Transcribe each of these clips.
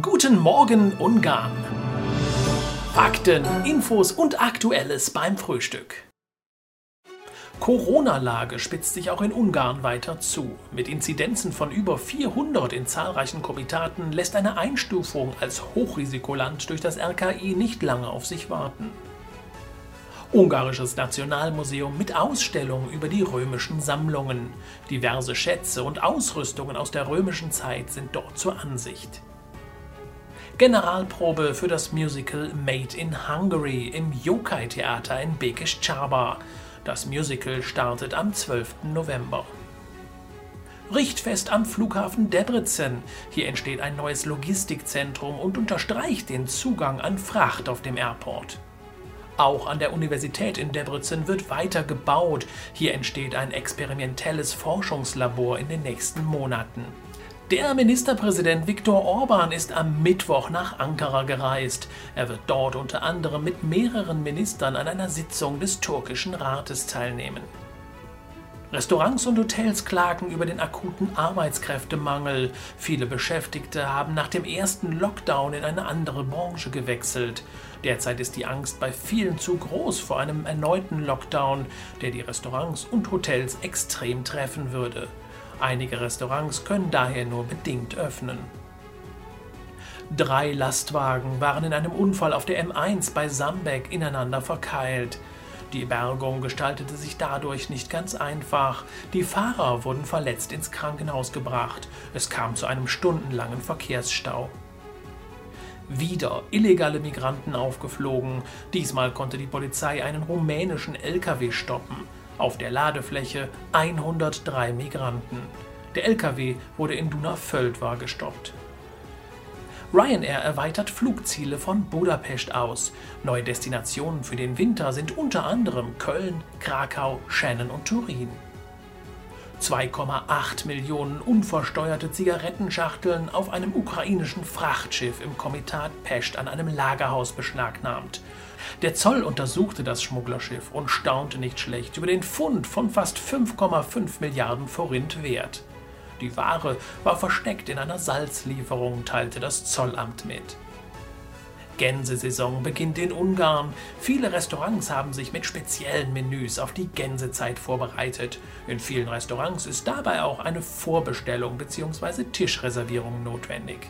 Guten Morgen Ungarn. Fakten, Infos und Aktuelles beim Frühstück. Corona-Lage spitzt sich auch in Ungarn weiter zu. Mit Inzidenzen von über 400 in zahlreichen Komitaten lässt eine Einstufung als Hochrisikoland durch das RKI nicht lange auf sich warten. Ungarisches Nationalmuseum mit Ausstellungen über die römischen Sammlungen. Diverse Schätze und Ausrüstungen aus der römischen Zeit sind dort zur Ansicht. Generalprobe für das Musical Made in Hungary im Yokai-Theater in Bekisch Csaba. Das Musical startet am 12. November. Richtfest am Flughafen Debrecen. Hier entsteht ein neues Logistikzentrum und unterstreicht den Zugang an Fracht auf dem Airport. Auch an der Universität in Debrecen wird weiter gebaut. Hier entsteht ein experimentelles Forschungslabor in den nächsten Monaten. Der Ministerpräsident Viktor Orban ist am Mittwoch nach Ankara gereist. Er wird dort unter anderem mit mehreren Ministern an einer Sitzung des türkischen Rates teilnehmen. Restaurants und Hotels klagen über den akuten Arbeitskräftemangel. Viele Beschäftigte haben nach dem ersten Lockdown in eine andere Branche gewechselt. Derzeit ist die Angst bei vielen zu groß vor einem erneuten Lockdown, der die Restaurants und Hotels extrem treffen würde. Einige Restaurants können daher nur bedingt öffnen. Drei Lastwagen waren in einem Unfall auf der M1 bei Sambeck ineinander verkeilt. Die Bergung gestaltete sich dadurch nicht ganz einfach. Die Fahrer wurden verletzt ins Krankenhaus gebracht. Es kam zu einem stundenlangen Verkehrsstau. Wieder illegale Migranten aufgeflogen. Diesmal konnte die Polizei einen rumänischen LKW stoppen. Auf der Ladefläche 103 Migranten. Der LKW wurde in Dunavöld gestoppt. Ryanair erweitert Flugziele von Budapest aus. Neue Destinationen für den Winter sind unter anderem Köln, Krakau, Shannon und Turin. 2,8 Millionen unversteuerte Zigarettenschachteln auf einem ukrainischen Frachtschiff im Komitat Pest an einem Lagerhaus beschlagnahmt. Der Zoll untersuchte das Schmugglerschiff und staunte nicht schlecht über den Fund von fast 5,5 Milliarden Forint wert. Die Ware war versteckt in einer Salzlieferung, teilte das Zollamt mit. Gänsesaison beginnt in Ungarn. Viele Restaurants haben sich mit speziellen Menüs auf die Gänsezeit vorbereitet. In vielen Restaurants ist dabei auch eine Vorbestellung bzw. Tischreservierung notwendig.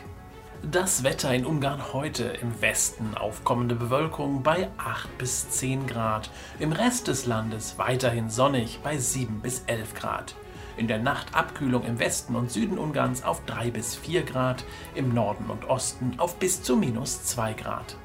Das Wetter in Ungarn heute im Westen aufkommende Bewölkung bei 8 bis 10 Grad, im Rest des Landes weiterhin sonnig bei 7 bis 11 Grad. In der Nacht Abkühlung im Westen und Süden Ungarns auf 3 bis 4 Grad, im Norden und Osten auf bis zu minus 2 Grad.